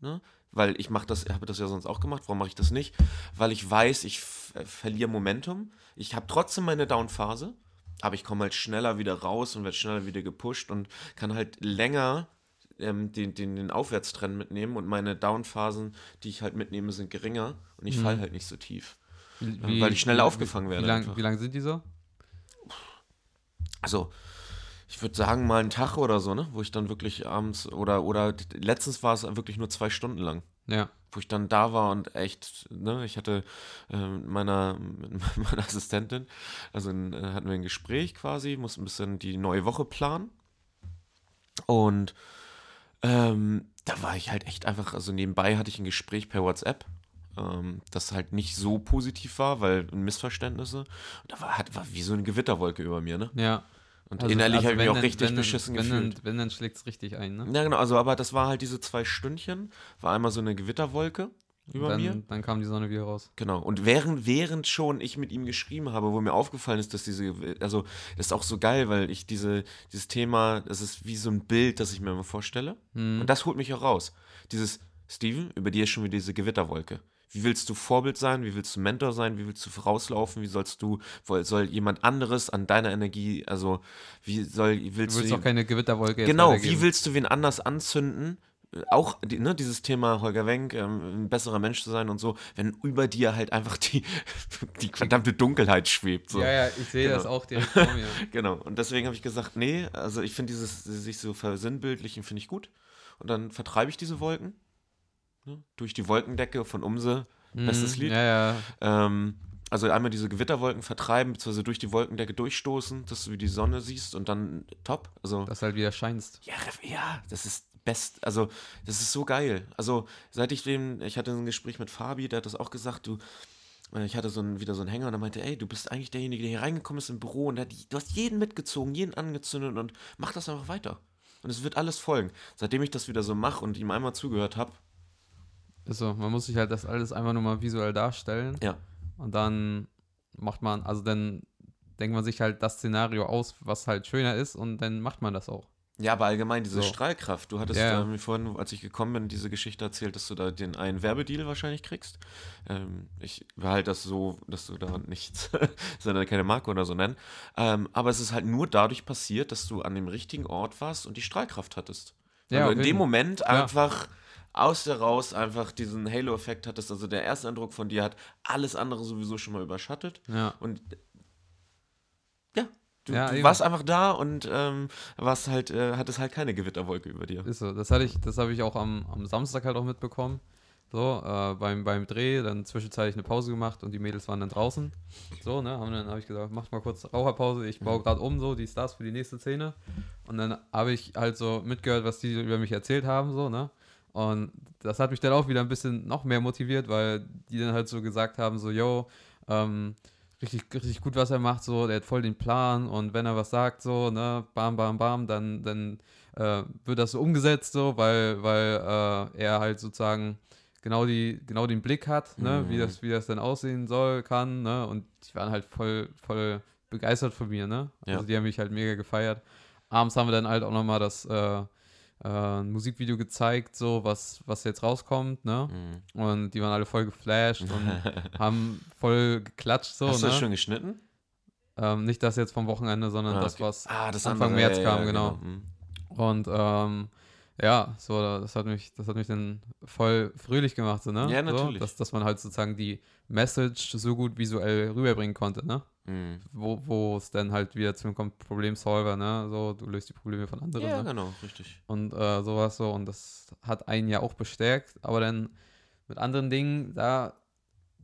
Ne? Weil ich mache das, habe das ja sonst auch gemacht. Warum mache ich das nicht? Weil ich weiß, ich äh, verliere Momentum. Ich habe trotzdem meine Down-Phase, aber ich komme halt schneller wieder raus und werde schneller wieder gepusht und kann halt länger ähm, den, den, den Aufwärtstrend mitnehmen und meine Down-Phasen, die ich halt mitnehme, sind geringer und ich Mhm. falle halt nicht so tief. Wie, weil ich schneller aufgefangen werde Wie lang, einfach. wie lang sind die so? Also, ich würde sagen, mal einen Tag oder so, ne? Wo ich dann wirklich abends oder, oder letztens war es wirklich nur zwei Stunden lang. Ja. Wo ich dann da war und echt, ne, ich hatte ähm, meiner, mit meiner Assistentin, also ein, äh, hatten wir ein Gespräch quasi, mussten ein bisschen die neue Woche planen. Und ähm, da war ich halt echt einfach, also nebenbei hatte ich ein Gespräch per WhatsApp ähm, das halt nicht so positiv war, weil Missverständnisse. Und da war, hat, war wie so eine Gewitterwolke über mir, ne? Ja. Und Also- innerlich also habe ich mich auch dann- richtig wenn beschissen wenn gefühlt. Dann, wenn, dann schlägt es richtig ein, ne? Ja, genau, also aber das war halt diese zwei Stündchen, war einmal so eine Gewitterwolke über dann, mir. Dann kam die Sonne wieder raus. Genau. Und während, während schon ich mit ihm geschrieben habe, wo mir aufgefallen ist, dass diese, also das ist auch so geil, weil ich diese, dieses Thema, das ist wie so ein Bild, das ich mir immer vorstelle. Mhm. Und das holt mich auch raus. Dieses, Steven, über dir ist schon wieder diese Gewitterwolke. Wie willst du Vorbild sein? Wie willst du Mentor sein? Wie willst du vorauslaufen? Wie sollst du, soll jemand anderes an deiner Energie, also wie soll, Du willst du, willst auch keine Gewitterwolke jetzt Genau, wie willst du wen anders anzünden? Auch die, ne, dieses Thema Holger Wenk, ähm, ein besserer Mensch zu sein und so, wenn über dir halt einfach die, die verdammte Dunkelheit schwebt. So. Ja, ja, ich sehe das Genau. auch direkt vor mir. Genau. Und deswegen habe ich gesagt, nee, also ich finde dieses sich so versinnbildlichen finde ich gut. Und dann vertreibe ich diese Wolken ne, durch die Wolkendecke von Umse. Bestes Mhm, Lied. Ja, ja. Ähm, also einmal diese Gewitterwolken vertreiben, beziehungsweise durch die Wolkendecke durchstoßen, dass du wie die Sonne siehst und dann top. Also Dass du halt wieder scheinst. ja, ja, das ist best, also das ist so geil. Also seit ich dem, ich hatte ein Gespräch mit Fabi, der hat das auch gesagt, du, äh, ich hatte so ein, wieder so einen Hänger und er meinte, ey, du bist eigentlich derjenige, der hier reingekommen ist im Büro und hat du hast jeden mitgezogen, jeden angezündet und mach das einfach weiter. Und es wird alles folgen. Seitdem ich das wieder so mache und ihm einmal zugehört habe, Ist so, man muss sich halt das alles einfach nur mal visuell darstellen. ja, Und dann macht man, also dann denkt man sich halt das Szenario aus, was halt schöner ist und dann macht man das auch. Ja, aber allgemein diese So. Strahlkraft. Du hattest Ja, ja. mir vorhin, als ich gekommen bin, diese Geschichte erzählt, dass du da den einen Werbedeal wahrscheinlich kriegst. Ähm, ich behalte das so, dass du da nichts, sondern keine Marke oder so nennen. Ähm, aber es ist halt nur dadurch passiert, dass du an dem richtigen Ort warst und die Strahlkraft hattest. Weil Ja, du in dem Moment klar. einfach aus der raus einfach diesen Halo-Effekt hattest. Also der erste Eindruck von dir hat alles andere sowieso schon mal überschattet. Ja. Und ja, du, Ja, du warst einfach da und ähm, warst halt, äh, hattest halt keine Gewitterwolke über dir. Ist so. Das hatte ich, das habe ich auch am, am Samstag halt auch mitbekommen. So, äh, beim, beim Dreh, dann zwischenzeitlich eine Pause gemacht und die Mädels waren dann draußen. So, ne, haben dann habe ich gesagt, macht mal kurz Raucherpause, ich baue gerade um, so, die Stars für die nächste Szene. Und dann habe ich halt so mitgehört, was die über mich erzählt haben, so, ne. Und das hat mich dann auch wieder ein bisschen noch mehr motiviert, weil die dann halt so gesagt haben, so, yo, ähm, richtig, richtig gut, was er macht, so, der hat voll den Plan und wenn er was sagt, so, ne, bam, bam, bam, dann, dann äh, wird das so umgesetzt, so, weil, weil äh, er halt sozusagen genau, die, genau den Blick hat, ne, wie, Mhm. das, wie das dann aussehen soll, kann, ne, und die waren halt voll, voll begeistert von mir, ne, Ja. also die haben mich halt mega gefeiert. Abends haben wir dann halt auch nochmal das äh, äh, ein Musikvideo gezeigt, so, was, was jetzt rauskommt, ne, Mhm. und die waren alle voll geflasht und haben voll geklatscht, so, Hast du ne. das schon geschnitten? Ähm, nicht das jetzt vom Wochenende, sondern Ah, das, okay. was ah, das Anfang andere, März kam, genau. Mhm. Und ähm, ja, so, das hat mich, das hat mich dann voll fröhlich gemacht, so, ne? Ja, natürlich. So, dass, dass man halt sozusagen die Message so gut visuell rüberbringen konnte, ne? Mhm. Wo, es dann halt wieder zum Problemsolver, ne? So, du löst die Probleme von anderen, Ja, ne? genau, richtig. Und äh, sowas so. Und das hat einen ja auch bestärkt, aber dann mit anderen Dingen, da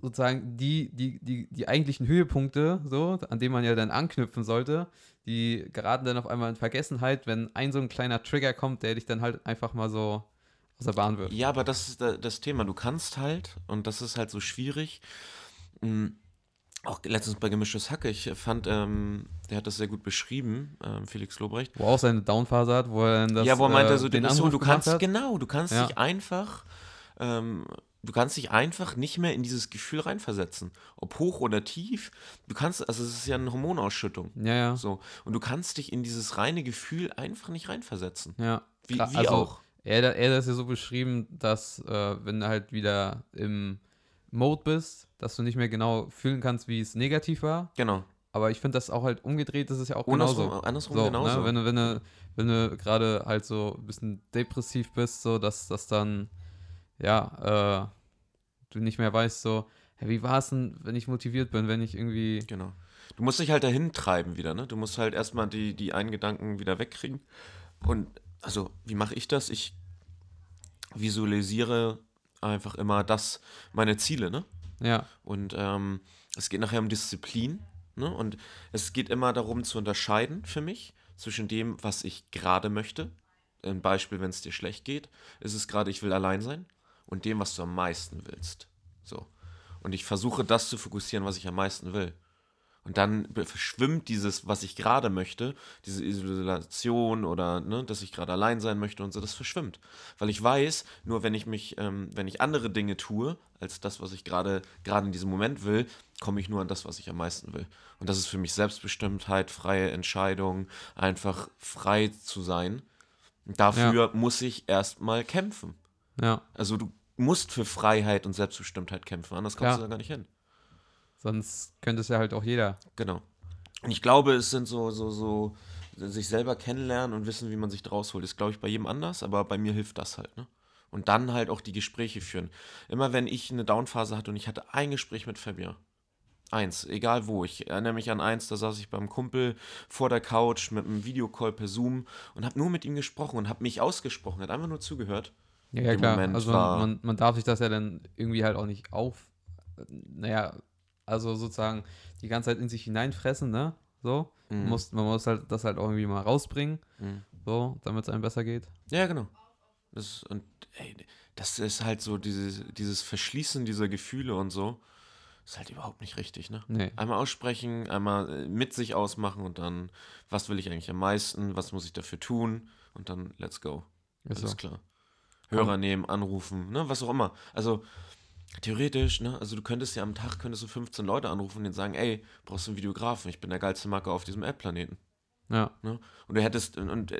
sozusagen die, die, die, die eigentlichen Höhepunkte, so, an denen man ja dann anknüpfen sollte, die geraten dann auf einmal in Vergessenheit, wenn ein so ein kleiner Trigger kommt, der dich dann halt einfach mal so aus der Bahn wirft. Ja, aber das ist da- das Thema. Du kannst halt, und das ist halt so schwierig, mh, auch letztens bei Gemischtes Hacke, ich fand, ähm, der hat das sehr gut beschrieben, ähm, Felix Lobrecht. Wo auch seine Downphase hat, wo er dann das, ja, wo er meinte, äh, so, den du, so, Anruf du kannst, hat. genau, du kannst Ja. dich einfach, ähm, du kannst dich einfach nicht mehr in dieses Gefühl reinversetzen. Ob hoch oder tief, du kannst, also es ist ja eine Hormonausschüttung. Ja, ja. So. Und du kannst dich in dieses reine Gefühl einfach nicht reinversetzen. ja. Wie, wie also, auch. Er, er hat das ja so beschrieben, dass äh, wenn du halt wieder im Mode bist, dass du nicht mehr genau fühlen kannst, wie es negativ war. Genau. Aber ich finde das auch halt umgedreht, das ist ja auch Andersrum, genauso. andersrum So, genauso. ne? Wenn du, wenn du, wenn du gerade halt so ein bisschen depressiv bist, so dass das dann, ja, äh, du nicht mehr weißt, so, hey, wie war es denn, wenn ich motiviert bin, wenn ich irgendwie. Genau. Du musst dich halt dahin treiben wieder, ne? Du musst halt erstmal die, die einen Gedanken wieder wegkriegen. Und also, wie mache ich das? Ich visualisiere einfach immer das, meine Ziele, ne? Ja, Und ähm, es geht nachher um Disziplin, ne? Und es geht immer darum zu unterscheiden für mich zwischen dem, was ich gerade möchte. Ein Beispiel, wenn es dir schlecht geht, ist es gerade, ich will allein sein, und dem, was du am meisten willst. So. Und ich versuche das zu fokussieren, was ich am meisten will. Und dann verschwimmt dieses, was ich gerade möchte, diese Isolation oder ne, dass ich gerade allein sein möchte und so, das verschwimmt. Weil ich weiß, nur wenn ich mich, ähm, wenn ich andere Dinge tue, als das, was ich gerade gerade in diesem Moment will, komme ich nur an das, was ich am meisten will. Und das ist für mich Selbstbestimmtheit, freie Entscheidung, einfach frei zu sein. Dafür muss ich erstmal kämpfen. Ja, Also du musst für Freiheit und Selbstbestimmtheit kämpfen, anders kommst Ja. du da gar nicht hin. sonst könnte es ja halt auch jeder. Genau. Und ich glaube, es sind so, so, so, sich selber kennenlernen und wissen, wie man sich draus holt. Ist, glaube ich, bei jedem anders, aber bei mir hilft das halt, ne? Und dann halt auch die Gespräche führen. Immer wenn ich eine Downphase hatte und ich hatte ein Gespräch mit Fabian. Eins, egal wo. Ich erinnere mich an eins, da saß ich beim Kumpel vor der Couch mit einem Videocall per Zoom und habe nur mit ihm gesprochen und habe mich ausgesprochen, hat einfach nur zugehört. Ja, ja klar. Moment also man, man darf sich das ja dann irgendwie halt auch nicht auf, naja, also sozusagen die ganze Zeit in sich hineinfressen, ne? So. Man, Mhm. muss, man muss halt das halt auch irgendwie mal rausbringen, Mhm. so, damit es einem besser geht. Ja, genau. Das, und ey, das ist halt so dieses, dieses Verschließen dieser Gefühle und so, ist halt überhaupt nicht richtig, ne? Nee. Einmal aussprechen, einmal äh, mit sich ausmachen und dann, was will ich eigentlich am meisten, was muss ich dafür tun und dann let's go. Ist Alles so. klar. Hörer nehmen, anrufen, ne, was auch immer. Also theoretisch, ne, also du könntest ja am Tag könntest du 15 Leute anrufen und denen sagen, ey, brauchst du einen Videografen, ich bin der geilste Marke auf diesem Erdplaneten. Ja. Ne? Und du hättest, und, und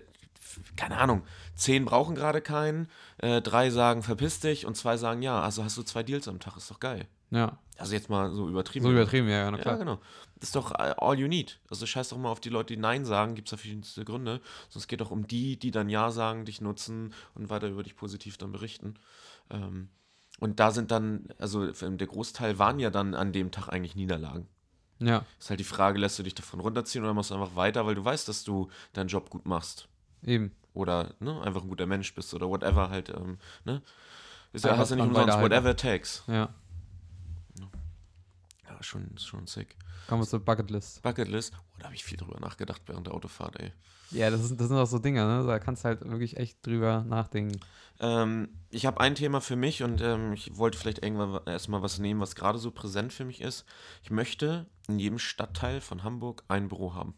keine Ahnung, zehn brauchen gerade keinen, äh, drei sagen verpiss dich und zwei sagen ja. Also hast du zwei Deals am Tag, ist doch geil. Ja. Also jetzt mal so übertrieben. So übertrieben, ja, ja, na Ja, klar. genau. Das ist doch all you need. Also scheiß doch mal auf die Leute, die Nein sagen, gibt es ja verschiedenste Gründe. Sonst geht doch um die, die dann Ja sagen, dich nutzen und weiter über dich positiv dann berichten. Ähm, und da sind dann, also der Großteil waren ja dann an dem Tag eigentlich Niederlagen. Ja, Ist halt die Frage, lässt du dich davon runterziehen oder machst du einfach weiter, weil du weißt, dass du deinen Job gut machst. eben. Oder ne, einfach ein guter Mensch bist oder whatever halt, ähm, ne? Ist ja, hast ja nicht umsonst, whatever it takes. Ja. Ja, schon, schon sick. Kommen wir zur Bucketlist. Bucketlist, oh, da habe ich viel drüber nachgedacht während der Autofahrt, ey. Ja, das, ist, das sind auch so Dinge, ne? Da kannst du halt wirklich echt drüber nachdenken. Ähm, ich habe ein Thema für mich und ähm, ich wollte vielleicht irgendwann wa- erstmal was nehmen, was gerade so präsent für mich ist. Ich möchte in jedem Stadtteil von Hamburg ein Büro haben.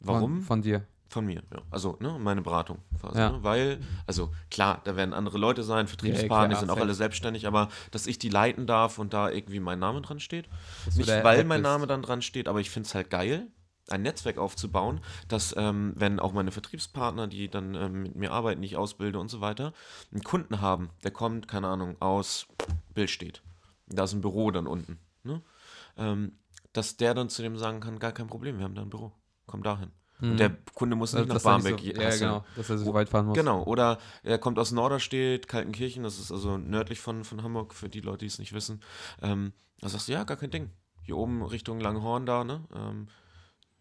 Warum? Von, von dir. Von mir, ja. Also, ne, meine Beratung quasi. Ja. Ne? Weil, also klar, da werden andere Leute sein, Vertriebspartner, die sind auch alle selbstständig, aber dass ich die leiten darf und da irgendwie mein Name dran steht. Nicht, weil mein. Name dann dran steht, aber ich finde es halt geil, ein Netzwerk aufzubauen, dass, ähm, wenn auch meine Vertriebspartner, die dann ähm, mit mir arbeiten, die ich ausbilde und so weiter, einen Kunden haben, der kommt, keine Ahnung, aus Billstedt. Da ist ein Büro dann unten. Ne? Ähm, dass der dann zu dem sagen kann, gar kein Problem, wir haben da ein Büro, komm dahin. Und der Kunde muss nicht nach er nicht Barmbek so, ja, genau, dass er so weit fahren muss. Genau, oder er kommt aus Norderstedt, Kaltenkirchen, das ist also nördlich von, von Hamburg, für die Leute, die es nicht wissen. Ähm, da sagst du, ja, gar kein Ding. Hier oben Richtung Langhorn da, ne? Ähm,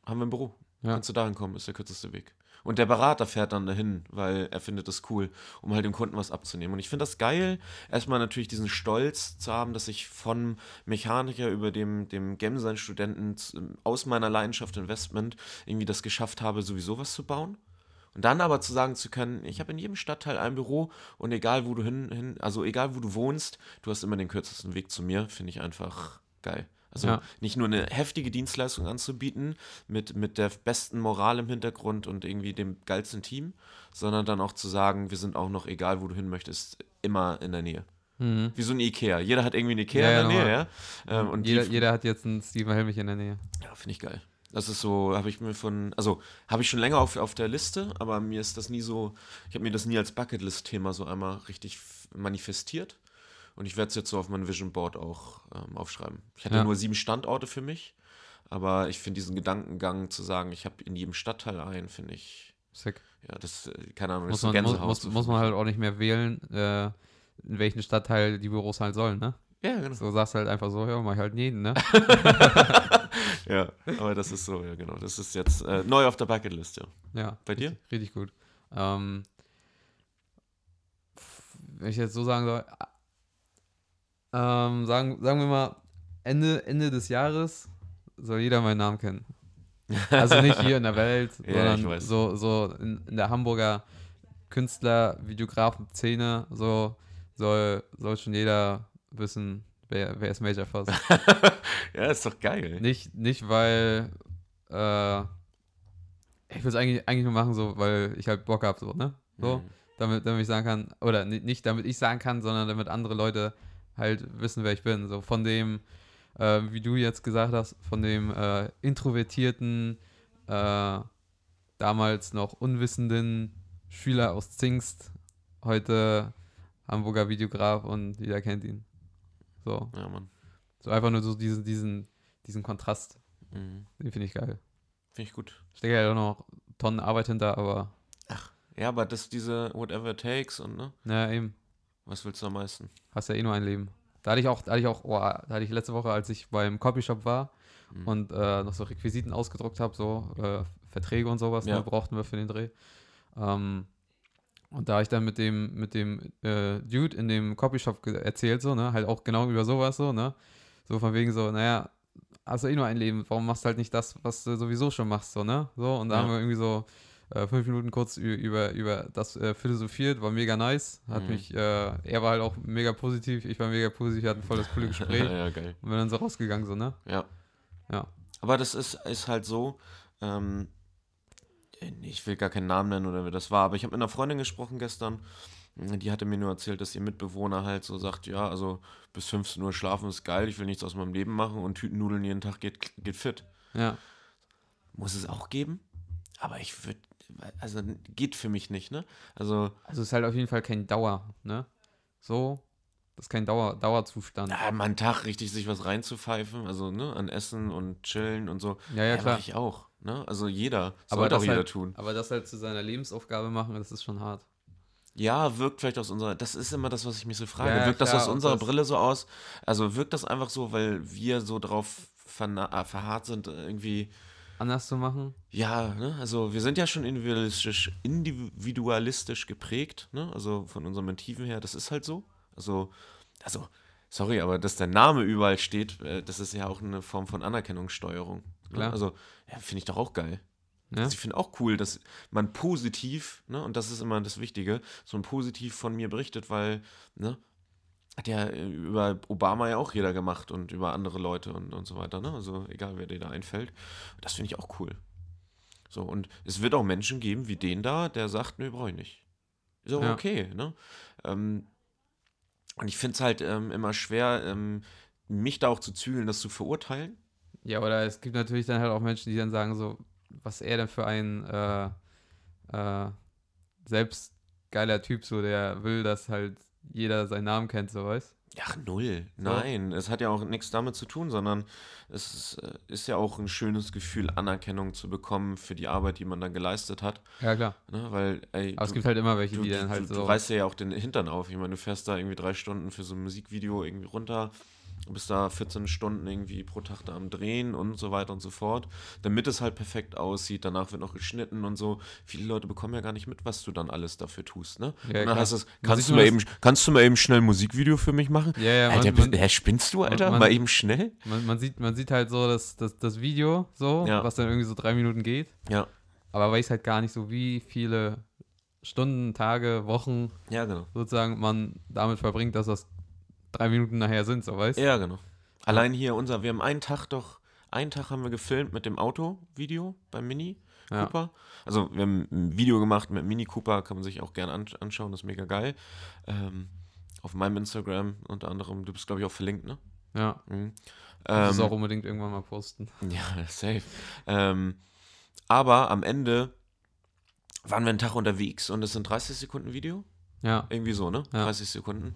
haben wir ein Büro. Ja. Kannst du dahin kommen, ist der kürzeste Weg. Und der Berater fährt dann dahin, weil er findet das cool, um halt dem Kunden was abzunehmen. Und ich finde das geil, erstmal natürlich diesen Stolz zu haben, dass ich von Mechaniker über dem, dem Gemsein-Studenten z- aus meiner Leidenschaft Investment irgendwie das geschafft habe, sowieso was zu bauen. Und dann aber zu sagen zu können, ich habe in jedem Stadtteil ein Büro und egal wo du hin, hin, also egal wo du wohnst, du hast immer den kürzesten Weg zu mir, finde ich einfach geil. Also Ja. nicht nur eine heftige Dienstleistung anzubieten mit, mit der besten Moral im Hintergrund und irgendwie dem geilsten Team, sondern dann auch zu sagen, wir sind auch noch, egal wo du hin möchtest, immer in der Nähe. Mhm. Wie so ein Ikea. Jeder hat irgendwie ein Ikea Ja, ja, in der Nähe, normal. ja. Ähm, und jeder, jeder hat jetzt einen Steven Helmich in der Nähe. ja, finde ich geil. Das ist so, habe ich mir von, also habe ich schon länger auf, auf der Liste, aber mir ist das nie so, ich habe mir das nie als Bucketlist-Thema so einmal richtig manifestiert. Und ich werde es jetzt so auf mein Vision Board auch ähm, aufschreiben. Ich hatte Ja. nur sieben Standorte für mich, aber ich finde diesen Gedankengang zu sagen, ich habe in jedem Stadtteil einen, finde ich, Sick. ja, das, äh, keine Ahnung, das Muss ist so man, muss, muss, muss man halt auch nicht mehr wählen, äh, in welchen Stadtteil die Büros halt sollen, ne? Ja, genau. So sagst halt einfach so, ja, mach ich halt jeden, ne? Ja, aber das ist so, ja, genau. Das ist jetzt äh, neu auf der Bucketlist, ja. Ja. Bei dir? Richtig, richtig gut. Ähm, wenn ich jetzt so sagen soll, ähm, sagen, sagen wir mal, Ende, Ende des Jahres soll jeder meinen Namen kennen. Also nicht hier in der Welt, Ja, sondern so, so in, in der Hamburger Künstler, Videografen-Szene, so soll, soll schon jeder wissen, wer, wer ist Major Foss. Ja, ist doch geil. nicht, nicht weil, äh, ich will es eigentlich, eigentlich nur machen, so, weil ich halt Bock habe, so, ne? So, Mhm. damit, damit ich sagen kann, oder ni- nicht damit ich sagen kann, sondern damit andere Leute halt wissen, wer ich bin. So von dem, äh, wie du jetzt gesagt hast, von dem äh, introvertierten, äh, damals noch unwissenden Schüler aus Zingst, heute Hamburger Videograf und jeder kennt ihn. So, Ja, Mann. so einfach nur so diesen, diesen, diesen Kontrast, Mhm. den finde ich geil. Finde ich gut. Steckt ja auch noch Tonnen Arbeit hinter, aber Ja, aber das diese Whatever takes und ne? naja, eben. Was willst du am meisten? Hast ja eh nur ein Leben. Da hatte ich auch, da hatte ich auch, oh, da hatte ich letzte Woche, als ich beim Copyshop war Mhm. und äh, noch so Requisiten ausgedruckt habe, so äh, Verträge und sowas, Ja. ne, brauchten wir für den Dreh. Ähm, und da habe ich dann mit dem, mit dem äh, Dude in dem Copyshop erzählt, so, ne, halt auch genau über sowas, so, ne, so von wegen so, naja, hast du eh nur ein Leben, warum machst du halt nicht das, was du sowieso schon machst, so, ne, so, und da Ja. haben wir irgendwie so äh, fünf Minuten kurz über, über das äh, philosophiert, war mega nice, hat Mhm. mich, äh, er war halt auch mega positiv, ich war mega positiv, wir hatten voll das coole Gespräch ja, geil. und wir dann so rausgegangen, so, ne, Ja. Ja. Aber das ist, ist halt so, ähm, ich will gar keinen Namen nennen oder wer das war, aber ich habe mit einer Freundin gesprochen gestern, die hatte mir nur erzählt, dass ihr Mitbewohner halt so sagt, ja, also bis 15 Uhr schlafen ist geil, ich will nichts aus meinem Leben machen und Tütennudeln jeden Tag geht, geht fit. ja, Muss es auch geben, aber ich würde, also geht für mich nicht, ne? Also, also es ist halt auf jeden Fall kein Dauer, ne, so, das ist kein Dauer, Dauerzustand. ja, mal einen Tag richtig sich was reinzupfeifen, also, ne, an Essen und chillen und so. Ja, ja, klar. mach ich auch, ne? Also jeder, Aber sollte auch das jeder halt- tun. Aber das halt zu seiner Lebensaufgabe machen, das ist schon hart. Ja, wirkt vielleicht aus unserer, das ist immer das, was ich mich so frage. Ja, ja, wirkt das klar, aus und unserer das- Brille so aus? Also wirkt das einfach so, weil wir so drauf äh, verharrt sind, irgendwie, Anders zu machen? ja, ne? Also wir sind ja schon individualistisch, individualistisch geprägt, ne? Also von unseren Motiven her, das ist halt so. Also, also, sorry, aber dass der Name überall steht, äh, das ist ja auch eine Form von Anerkennungssteuerung. Ne? Klar. Also, ja, finde ich doch auch geil. Ne? Also ich finde auch cool, dass man positiv, ne, und das ist immer das Wichtige, so ein positiv von mir berichtet, weil, ne, hat ja äh, über Obama ja auch jeder gemacht und über andere Leute und, und so weiter, ne? Also egal, wer dir da einfällt. Das finde ich auch cool. So, und es wird auch Menschen geben wie den da, der sagt, nö, brauche ich nicht. Ist auch Ja. okay, ne? Ähm, und ich finde es halt ähm, immer schwer, ähm, mich da auch zu zügeln, das zu verurteilen. Ja, oder es gibt natürlich dann halt auch Menschen, die dann sagen so, was er denn für ein äh, äh, selbst geiler Typ, so der will, dass halt jeder seinen Namen kennt, so weißt Ach, null. Nein, es hat ja auch nichts damit zu tun, sondern es ist, äh, ist ja auch ein schönes Gefühl, Anerkennung zu bekommen für die Arbeit, die man dann geleistet hat. Ja, klar. Ne? Weil, ey, Aber es du, gibt halt immer welche, du, die dann halt du, so. du reißt ja auch den Hintern auf. Ich meine, du fährst da irgendwie drei Stunden für so ein Musikvideo irgendwie runter, bist da 14 Stunden irgendwie pro Tag da am Drehen und so weiter und so fort, damit es halt perfekt aussieht. Danach wird noch geschnitten und so. Viele Leute bekommen ja gar nicht mit, was du dann alles dafür tust, ne? Ja, und dann klar. heißt es, kannst du, mal eben, kannst du mal eben schnell ein Musikvideo für mich machen? ja, ja, Alter, man, man, spinnst du, Alter? man- mal eben schnell? man, man, sieht, man sieht halt so das, das, das Video, so, Ja. was dann irgendwie so drei Minuten geht. Ja. Aber weiß halt gar nicht so, wie viele Stunden, Tage, Wochen Ja, genau. sozusagen man damit verbringt, dass das drei Minuten nachher sind, so weißt Ja, genau. Allein hier unser, wir haben einen Tag doch, einen Tag haben wir gefilmt mit dem Auto-Video beim Mini Ja. Cooper. Also wir haben ein Video gemacht mit Mini Cooper, kann man sich auch gerne ansch- anschauen, das ist mega geil. Ähm, auf meinem Instagram unter anderem, du bist glaube ich auch verlinkt, ne? Ja. Mhm. Ähm, auch unbedingt irgendwann mal posten. Ja, safe. Ähm, aber am Ende waren wir einen Tag unterwegs und es sind 30 Sekunden Video. Ja. Irgendwie so, ne? Ja. 30 Sekunden.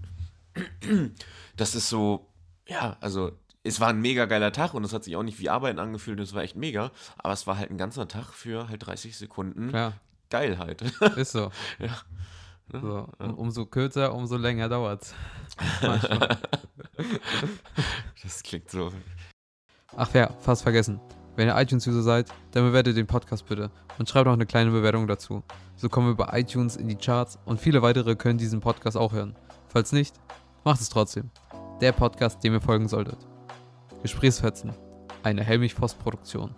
Das ist so, ja, also es war ein mega geiler Tag und es hat sich auch nicht wie Arbeiten angefühlt, es war echt mega, aber es war halt ein ganzer Tag für halt 30 Sekunden Klar, Geilheit. ist so. Ja. so. Um, umso kürzer, umso länger dauert's. Manchmal. Das klingt so. Ach ja, fast vergessen. Wenn ihr iTunes-User seid, dann bewertet den Podcast bitte und schreibt noch eine kleine Bewertung dazu. So kommen wir bei iTunes in die Charts und viele weitere können diesen Podcast auch hören. Falls nicht, macht es trotzdem. Der Podcast, dem ihr folgen solltet. Gesprächsfetzen. Eine Helmich-Post-Produktion.